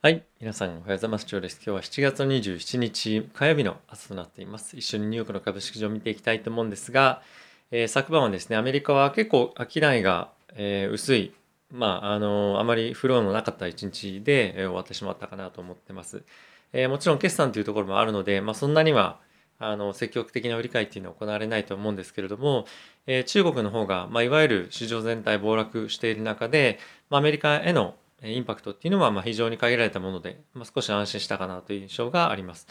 はい。皆さん、おはようございます。今日です。今日は7月27日火曜日の朝となっています。一緒にニューヨークの株式市場を見ていきたいと思うんですが、えー、昨晩はですね、アメリカは結構商いが、えー、薄い、まあ、あのー、あまりフローのなかった一日で、え終わってしまったかなと思ってます。えもちろん決算というところもあるので、まあ、そんなには、あの積極的な売り買いっていうのは行われないと思うんですけれども、え中国の方が、まあ、いわゆる市場全体暴落している中で、まあ、アメリカへのインパクトっていうのはま非常に限られたもので、まあ、少し安心したかなという印象があります。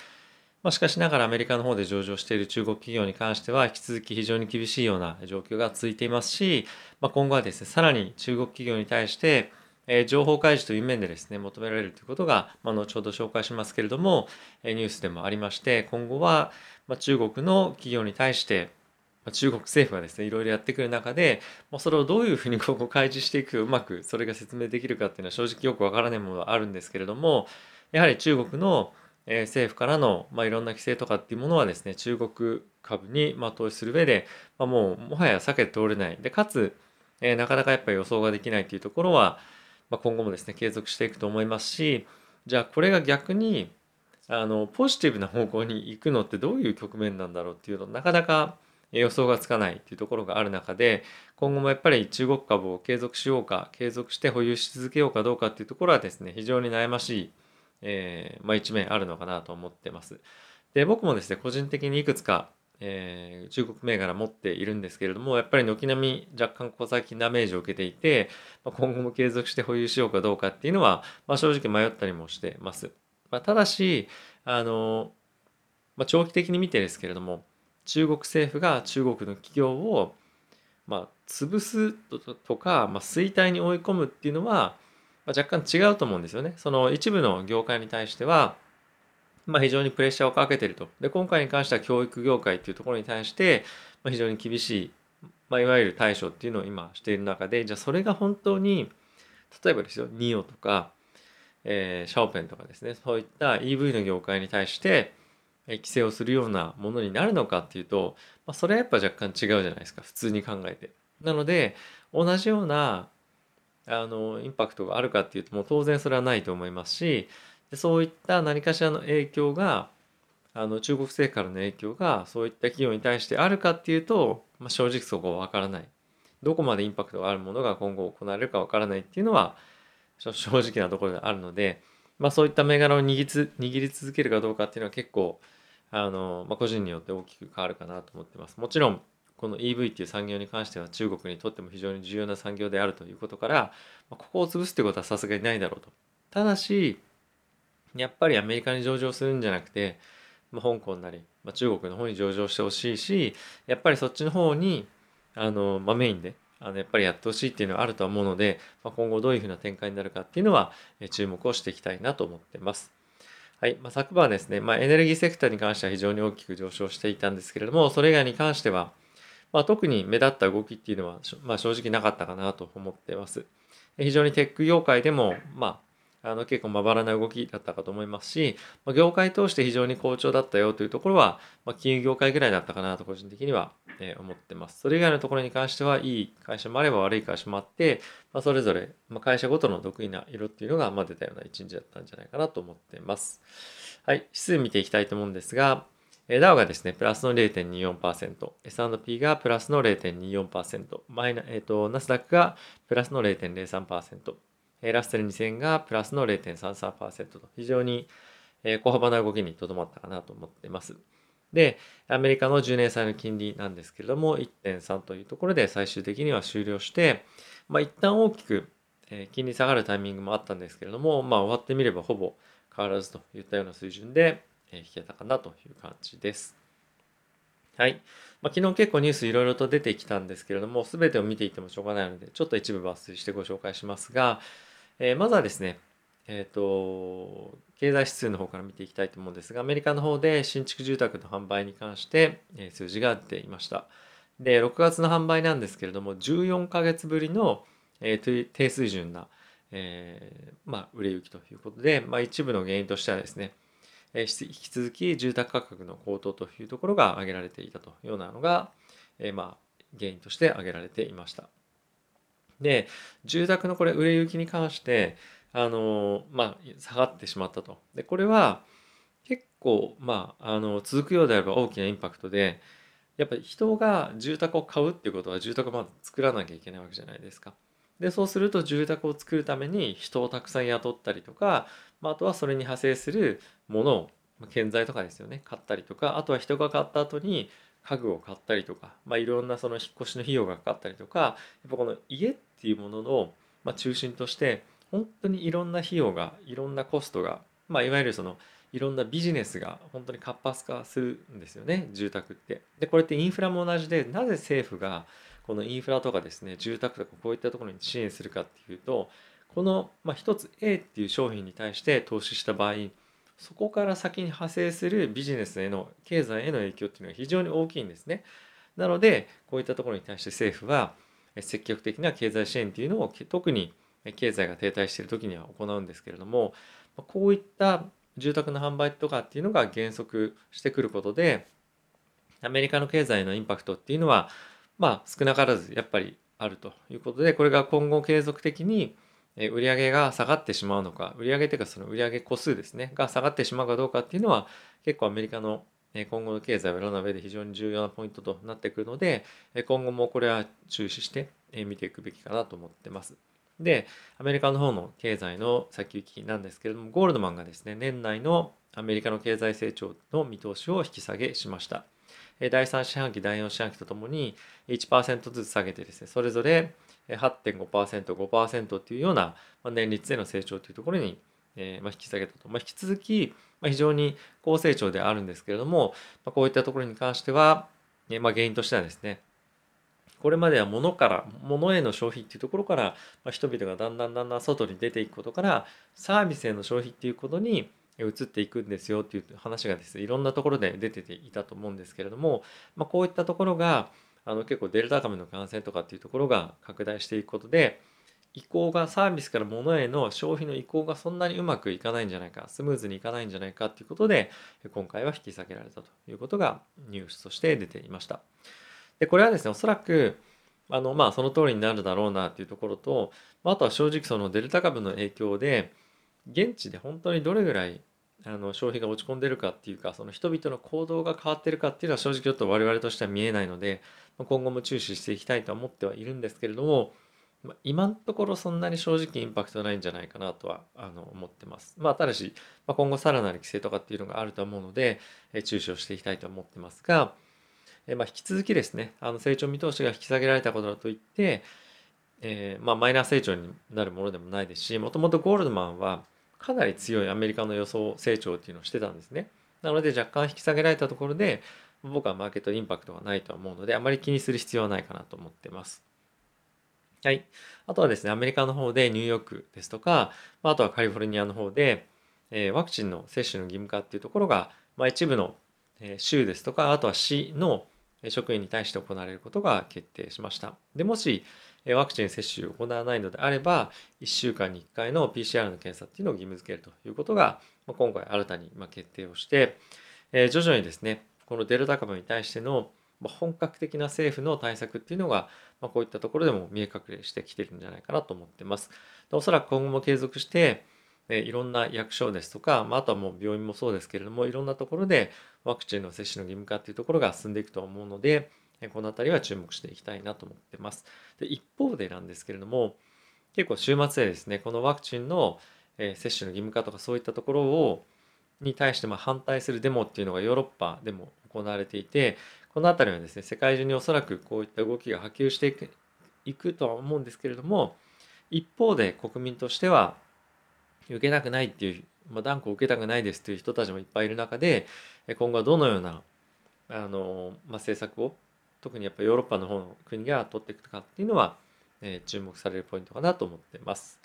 まあ、しかしながらアメリカの方で上場している中国企業に関しては引き続き非常に厳しいような状況が続いていますし、まあ、今後はですね、さらに中国企業に対して、え情報開示という面でですね、求められるということが、まあ、後ほど紹介しますけれども、ニュースでもありまして、今後は、ま中国の企業に対して、中国政府がですねいろいろやってくる中で、まあ、それをどういうふうにここ開示していくうまくそれが説明できるかっていうのは正直よくわからないものはあるんですけれどもやはり中国の政府からの、まあ、いろんな規制とかっていうものはですね中国株に、まあ、投資する上で、まあ、もうもはや避けて通れない。でかつ、えー、なかなかやっぱり予想ができないっていうところは、まあ、今後もですね継続していくと思いますしじゃあこれが逆にあのポジティブな方向に行くのってどういう局面なんだろうっていうのなかなか予想がつかないっていうところがある中で今後もやっぱり中国株を継続しようか継続して保有し続けようかどうかっていうところはですね非常に悩ましい、えー、まあ、一面あるのかなと思ってます。で僕もですね個人的にいくつか、えー、中国銘柄持っているんですけれどもやっぱり軒並み若干小先ダメージを受けていて、まあ、今後も継続して保有しようかどうかっていうのは、まあ、正直迷ったりもしてます。まただしあの、ま長期的に見てですけれども中国政府が中国の企業をまあ潰すとか、まあ、衰退に追い込むっていうのは、まあ、若干違うと思うんですよね。その一部の業界に対しては、まあ、非常にプレッシャーをかけてると。で今回に関しては教育業界っていうところに対して、まあ、非常に厳しい、まあ、いわゆる対処っていうのを今している中でじゃあそれが本当に例えばですよニオとか、えー、シャオペンとかですねそういった EV の業界に対して規制をするようなものになるのかっていうと、まあ、それはやっぱ若干違うじゃないですか普通に考えて。なので同じようなあのインパクトがあるかっていうともう当然それはないと思いますしでそういった何かしらの影響があの中国政府からの影響がそういった企業に対してあるかっていうと、まあ、正直そこは分からないどこまでインパクトがあるものが今後行われるか分からないっていうのは正直なところがあるので、まあ、そういった銘柄を握り握り続けるかどうかっていうのは結構あの、まあ、個人によって大きく変わるかなと思ってます。もちろんこの EV っていう産業に関しては中国にとっても非常に重要な産業であるということから、ま、ここを潰すってことはさすがにないだろうと。ただしやっぱりアメリカに上場するんじゃなくて、まあ、香港なり、まあ、中国の方に上場してほしいしやっぱりそっちの方にあの、まあ、メインであのやっぱりやってほしいっていうのはあるとは思うので、まあ、今後どういうふうな展開になるかっていうのは注目をしていきたいなと思ってます。はい。まあ、昨晩ですね、まあ、エネルギーセクターに関しては非常に大きく上昇していたんですけれども、それ以外に関しては、まあ、特に目立った動きっていうのは、まあ、正直なかったかなと思ってます。非常にテック業界でも、まあ、の結構まばらな動きだったかと思いますし、ま、業界通して非常に好調だったよというところは、ま、金融業界ぐらいだったかなと個人的には、え、思ってます。それ以外のところに関しては、いい会社もあれば悪い会社もあって、ま、それぞれ、ま、会社ごとの得意な色っていうのが、まあ、出たような一日だったんじゃないかなと思ってます。はい、指数見ていきたいと思うんですが、ダウがですね、プラスの0.24%、S&P がプラスの0.24%、マイナ、えっ、ー、と、ナスダックがプラスの0.03%、ラッセル2000がプラスの0.33%と、非常に小幅な動きにとどまったかなと思っています。で、アメリカの10年債の金利なんですけれども、1.3というところで最終的には終了して、まあ、一旦大きく金利下がるタイミングもあったんですけれども、まあ、終わってみればほぼ変わらずといったような水準で引けたかなという感じです。はい。まあ、昨日結構ニュースいろいろと出てきたんですけれども、すべてを見ていてもしょうがないので、ちょっと一部抜粋してご紹介しますが、えー、まずはですね、え、ー、と、経済指数の方から見ていきたいと思うんですが、アメリカの方で新築住宅の販売に関して、え数字が出ていました。で、6月の販売なんですけれども、14ヶ月ぶりの、えー、低水準な、えー、まあ、売れ行きということで、まあ、一部の原因としてはですね、引き続き住宅価格の高騰というところが挙げられていたというようなのが、えー、まあ、原因として挙げられていました。で、住宅のこれ売れ行きに関して、あのまあ下がってしまったと。でこれは結構まああの続くようであれば大きなインパクトでやっぱり人が住宅を買うっていうことは住宅をまず作らなきゃいけないわけじゃないですか。でそうすると住宅を作るために人をたくさん雇ったりとか、まあ、あとはそれに派生するものを建材とかですよね買ったりとかあとは人が買った後に家具を買ったりとか、まあ、いろんなその引っ越しの費用がかかったりとかやっぱこの家っていうものの、まあ、中心として本当にいろんな費用がいろんなコストが、まあ、いわゆるそのいろんなビジネスが本当に活発化するんですよね住宅って。でこれってインフラも同じでなぜ政府がこのインフラとかですね住宅とかこういったところに支援するかっていうとこの、まあ、一つ A っていう商品に対して投資した場合そこから先に派生するビジネスへの経済への影響っていうのは非常に大きいんですね。なのでこういったところに対して政府は積極的な経済支援っていうのを特に経済が停滞している時には行うんですけれどもこういった住宅の販売とかっていうのが減速してくることでアメリカの経済のインパクトっていうのはまあ少なからずやっぱりあるということでこれが今後継続的に売上が下がってしまうのか売上というかその売上個数ですねが下がってしまうかどうかっていうのは結構アメリカの今後の経済を占う上で非常に重要なポイントとなってくるので今後もこれは注視して見ていくべきかなと思ってます。でアメリカの方の経済の先行きなんですけれどもゴールドマンがですね年内のアメリカの経済成長の見通しを引き下げしました。第3四半期第4四半期とともに1%ずつ下げてですねそれぞれ 8.5%5% っていうような年率での成長というところに引き下げたと、ま、引き続きま非常に高成長であるんですけれどもまこういったところに関しては、ま、原因としてはですねこれまでは物から物への消費っていうところから、ま、人々がだんだんだんだん外に出ていくことからサービスへの消費っていうことに移っていくんですよっていう話がですねいろんなところで出ていたと思うんですけれども、ま、こういったところがあの結構デルタ株の感染とかっていうところが拡大していくことで移行がサービスから物への消費の移行がそんなにうまくいかないんじゃないかスムーズにいかないんじゃないかっていうことで今回は引き下げられたということがニュースとして出ていました。でこれはですねおそらくあのまあその通りになるだろうなっていうところとあとは正直そのデルタ株の影響で現地で本当にどれぐらいあの消費が落ち込んでるかっていうかその人々の行動が変わってるかっていうのは正直ちょっと我々としては見えないので今後も注視していきたいとは思ってはいるんですけれどもま今のところそんなに正直インパクトないんじゃないかなとはあの思ってます。まあ、ただし、まあ、今後さらなる規制とかっていうのがあると思うので、え注視をしていきたいと思ってますが、えまあ、引き続きですね、あの成長見通しが引き下げられたことだといって、えー、まあ、マイナー成長になるものでもないですし、もともとゴールドマンはかなり強いアメリカの予想成長っていうのをしてたんですね。なので若干引き下げられたところで、僕はマーケットインパクトがないとは思うので、あまり気にする必要はないかなと思ってます。はい。あとはですね、アメリカの方でニューヨークですとか、あとはカリフォルニアの方で、えワクチンの接種の義務化っていうところが、まあ、一部の州ですとか、あとは市の職員に対して行われることが決定しました。でもし、ワクチン接種を行わないのであれば、1週間に1回の PCR の検査っていうのを義務付けるということが、今回新たに決定をして、徐々にですね、このデルタ株に対しての本格的な政府の対策っていうのが、まあこういったところでも見え隠れしてきてるんじゃないかなと思ってます。おそらく今後も継続して、えいろんな役所ですとか、まああとはもう病院もそうですけれども、いろんなところでワクチンの接種の義務化っていうところが進んでいくと思うので、えこの辺りは注目していきたいなと思ってます。で一方でなんですけれども、結構週末でですね、このワクチンのえ接種の義務化とかそういったところをに対してま反対するデモっていうのがヨーロッパでも行われていてこの辺りはですね世界中におそらくこういった動きが波及していくいくとは思うんですけれども一方で国民としては受けたくないっていう、まあ、断固受けたくないですという人たちもいっぱいいる中で今後はどのようなあの、まあ、政策を特にやっぱヨーロッパの方の国が取っていくかっていうのは、えー、注目されるポイントかなと思ってます。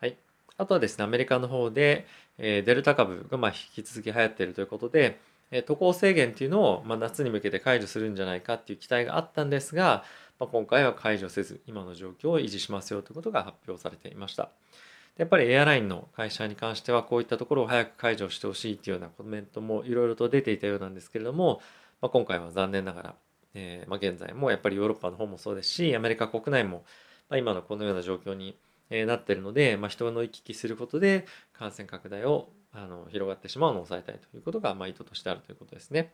はい、あとはですねアメリカの方で、えー、デルタ株がまあ引き続き流行っているということで、渡航制限っていうのを、まあ、夏に向けて解除するんじゃないかっていう期待があったんですが、まあ、今回は解除せず今の状況を維持しますよということが発表されていました。やっぱりエアラインの会社に関してはこういったところを早く解除してほしいというようなコメントもいろいろと出ていたようなんですけれども、まあ、今回は残念ながらえー、まあ、現在もやっぱりヨーロッパの方もそうですしアメリカ国内も、ま、今のこのような状況に、なってるので、まあ、人の行き来することで感染拡大をあの広がってしまうのを抑えたいということが、まあ、意図としてあるということですね。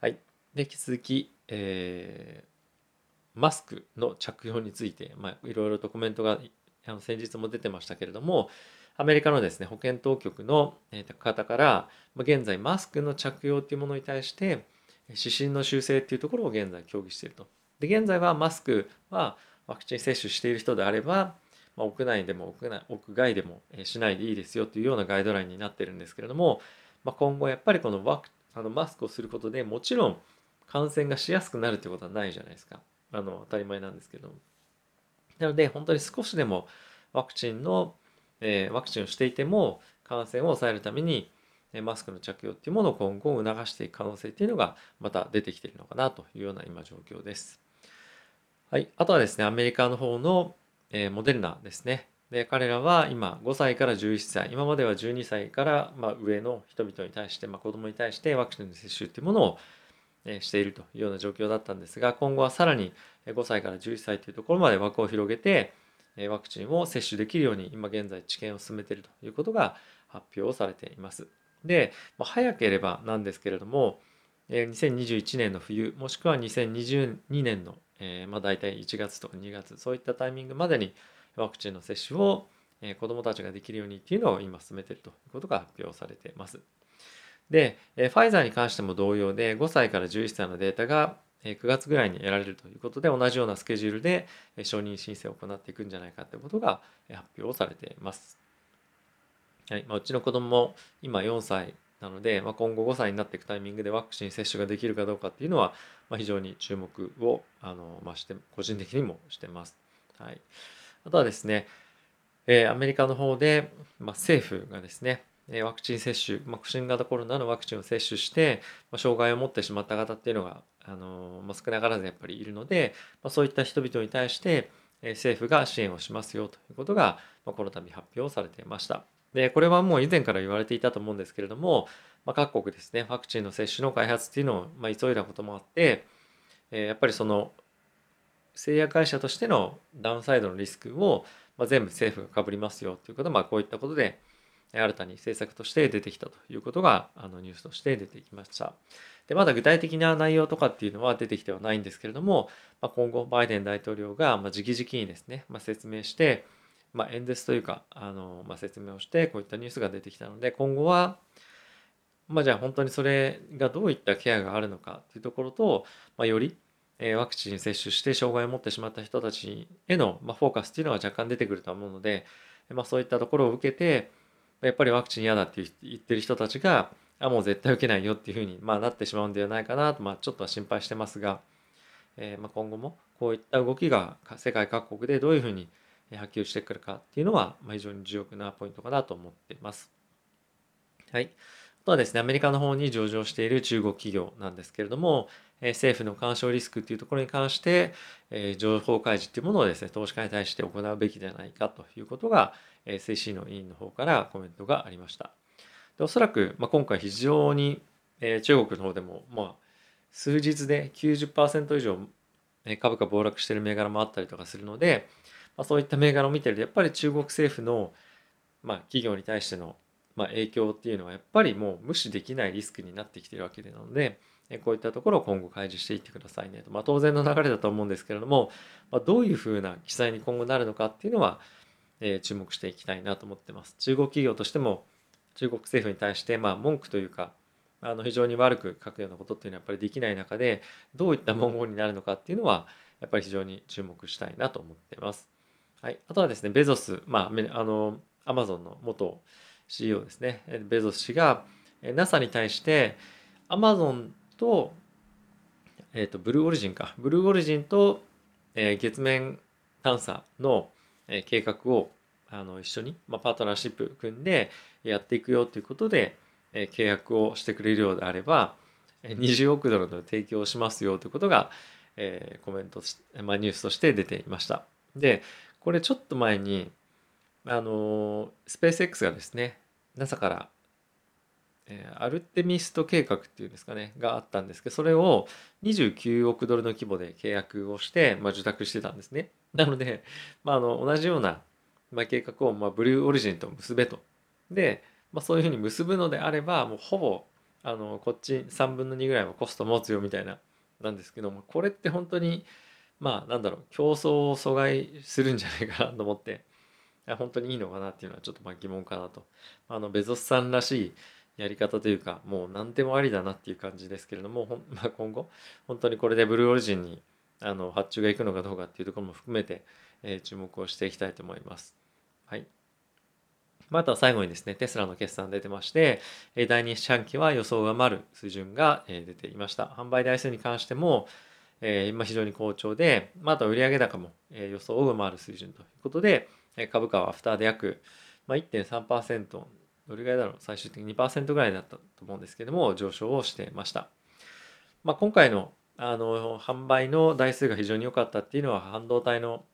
はい。で、引き続き、えー、マスクの着用について、まあ、いろいろとコメントがあの先日も出てましたけれども、アメリカのですね、保健当局の方から、現在マスクの着用というものに対して、指針の修正っていうところを現在協議していると。で、現在はマスクはワクチン接種している人であれば、まあ、屋内でも屋内屋外でもしないでいいですよというようなガイドラインになってるんですけれども、まあ、今後やっぱりこのワクあのマスクをすることでもちろん感染がしやすくなるということはないじゃないですか。あの当たり前なんですけどなので本当に少しでもワクチンの、えー、ワクチンをしていても感染を抑えるためにマスクの着用っていうものを今後促していく可能性っていうのがまた出てきているのかなというような今状況です。はい、あとはですねアメリカの方のえー、モデルナですね。で彼らは今5歳から11歳今までは12歳からま上の人々に対して、まあ、子どもに対してワクチンの接種というものをしているというような状況だったんですが今後はさらに5歳から11歳というところまで枠を広げてワクチンを接種できるように今現在治験を進めているということが発表されています。で、早ければなんですけれども2021年の冬もしくは2022年のえー、まあ、大体1月とか2月そういったタイミングまでにワクチンの接種を、えー、子どもたちができるようにっていうのを今進めているということが発表されています。で、えー、ファイザーに関しても同様で5歳から11歳のデータが9月ぐらいに得られるということで同じようなスケジュールで承認申請を行っていくんじゃないかということが発表されています。はいまあ、うちの子供も今4歳なので、まあ、今後5歳になっていくタイミングでワクチン接種ができるかどうかっていうのは、まあ、非常に注目をあの、まあ、して個人的にもしてます。はい、あとはですね、えー、アメリカの方で、まあ、政府がですねワクチン接種、まあ、新型コロナのワクチンを接種して、まあ、障害を持ってしまった方っていうのが、あのまあ、少なからずやっぱりいるので、まあ、そういった人々に対して、えー、政府が支援をしますよということが、まあ、この度発表されていました。で、これはもう以前から言われていたと思うんですけれども、まあ、各国ですね、ワクチンの接種の開発っていうのを、まあ、急いだこともあって、えー、やっぱりその製薬会社としてのダウンサイドのリスクを、まあ、全部政府がかぶりますよということまあ、こういったことで新たに政策として出てきたということがあのニュースとして出てきました。でまだ具体的な内容とかっていうのは出てきてはないんですけれども、まあ、今後バイデン大統領がま直々にですね、まあ、説明して、まあ、演説というかあの、まあ、説明をしてこういったニュースが出てきたので今後はまあじゃあ本当にそれがどういったケアがあるのかっていうところと、まあ、よりワクチン接種して障害を持ってしまった人たちへのフォーカスっていうのは若干出てくると思うので、まあ、そういったところを受けてやっぱりワクチン嫌だって言ってる人たちがあもう絶対受けないよっていうふうに、まあ、なってしまうんではないかなと、まあ、ちょっとは心配してますが、えー、まあ今後もこういった動きが世界各国でどういうふうに波及してくるかっていうのはま非常に重要なポイントかなと思っています。はい。あとはですね、アメリカの方に上場している中国企業なんですけれども、政府の干渉リスクっていうところに関して、情報開示っていうものをですね、投資家に対して行うべきではないかということが、SEC の委員の方からコメントがありました。でおそらく、まあ、今回非常に、中国の方でも、まあ、数日で90%以上株価暴落してる銘柄もあったりとかするので、まあ、そういった銘柄を見てるとやっぱり中国政府の、まあ、企業に対しての、まあ、影響っていうのはやっぱりもう無視できないリスクになってきてるわけなのでこういったところを今後開示していってくださいねと、まあ、当然の流れだと思うんですけれども、まあ、どういうふうな記載に今後なるのかっていうのは、えー、注目していきたいなと思ってます。中国企業としても中国政府に対してまあ文句というかあの非常に悪く書くようなことっていうのはやっぱりできない中でどういった文言になるのかっていうのはやっぱり非常に注目したいなと思ってます。はい、あとはですね、ベゾス、まあ、あの、アマゾンの元 CEO ですね、ベゾス氏が NASA に対して、アマゾンと、えっ、ー、と、ブルーオリジンか、ブルーオリジンと、えー、月面探査の、えー、計画をあの一緒に、まあ、パートナーシップ組んでやっていくよということで、えー、契約をしてくれるようであれば、20億ドルの提供をしますよということが、えー、コメントまあ、ニュースとして出ていました。で、これちょっと前に、あの、スペース X がですね、NASA から、えー、アルテミスト計画っていうんですかね、があったんですけど、それを29億ドルの規模で契約をして、まあ、受託してたんですね。なので、まあ、あの同じようなまあ、計画をまあブルーオリジンと結べと。で、まあ、そういうふうに結ぶのであればもうほぼあのこっち3分の2ぐらいはコスト持つよみたいななんですけどもこれって本当にまあなんだろう競争を阻害するんじゃないかなと思って本当にいいのかなっていうのはちょっとま疑問かなとあのベゾスさんらしいやり方というかもう何でもありだなっていう感じですけれども、まあ、今後本当にこれでブルーオリジンにあの発注がいくのかどうかっていうところも含めて、えー、注目をしていきたいと思います。はい。まあ、とは最後にですね、テスラの決算出てまして、第2四半期は予想を上回る水準が出ていました。販売台数に関しても、えー、今非常に好調で、まあ、と売上高もえ予想を上回る水準ということで、え株価はアフターで約、まあ、1.3%、どれぐらいだろう、最終的に2%ぐらいだったと思うんですけども、上昇をしてました。まあ、今回のあの販売の台数が非常に良かったっていうのは半導体の、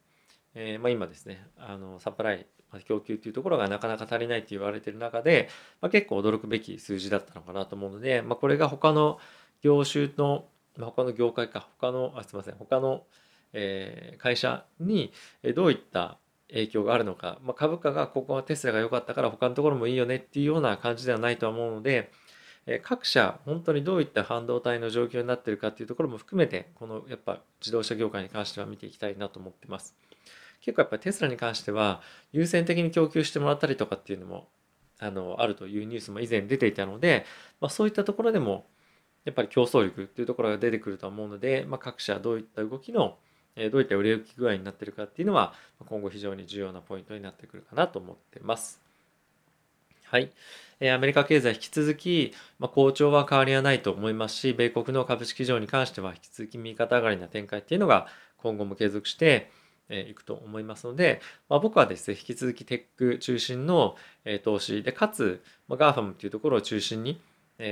えー、まあ、今ですねあのサプライ供給というところがなかなか足りないと言われてる中で、まあ、結構驚くべき数字だったのかなと思うので、まあ、これが他の業種の、他の業界か他のあすいません他の、えー、会社にどういった影響があるのか、まあ、株価がここはテスラが良かったから他のところもいいよねっていうような感じではないとは思うので、え各社本当にどういった半導体の状況になっているかっていうところも含めてこのやっぱ自動車業界に関しては見ていきたいなと思ってます。結構やっぱりテスラに関しては優先的に供給してもらったりとかっていうのもあのあるというニュースも以前出ていたので、まあ、そういったところでもやっぱり競争力っていうところが出てくると思うので、まあ、各社どういった動きのどういった売れ行き具合になっているかっていうのは今後非常に重要なポイントになってくるかなと思ってます。はい。アメリカ経済引き続き、まあ、好調は変わりはないと思いますし、米国の株式市場に関しては引き続き右肩上がりな展開っていうのが今後も継続していくと思いますので、まあ、僕はですね、引き続きテック中心の投資で、かつ、まあ、GAFAM っていうところを中心に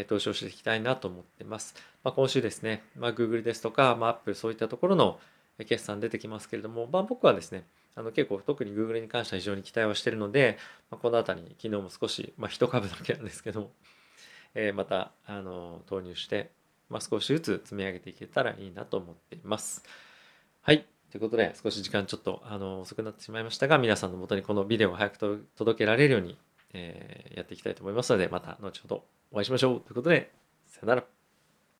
投資をしていきたいなと思ってます。まあ、今週ですね、まあ、Google ですとか、まあ、Apple そういったところの決算出てきますけれども、まあ、僕はですね、あの結構特に Google に関しては非常に期待をしているので、まあ、この辺りに昨日も少し、まあ、1株だけなんですけども、えー、またあの投入して、まあ、少しずつ積み上げていけたらいいなと思っています。はい。ということで、少し時間ちょっとあの遅くなってしまいましたが、皆さんのもとにこのビデオを早く届けられるように、えー、やっていきたいと思いますので、また後ほどお会いしましょう。ということで、さよなら。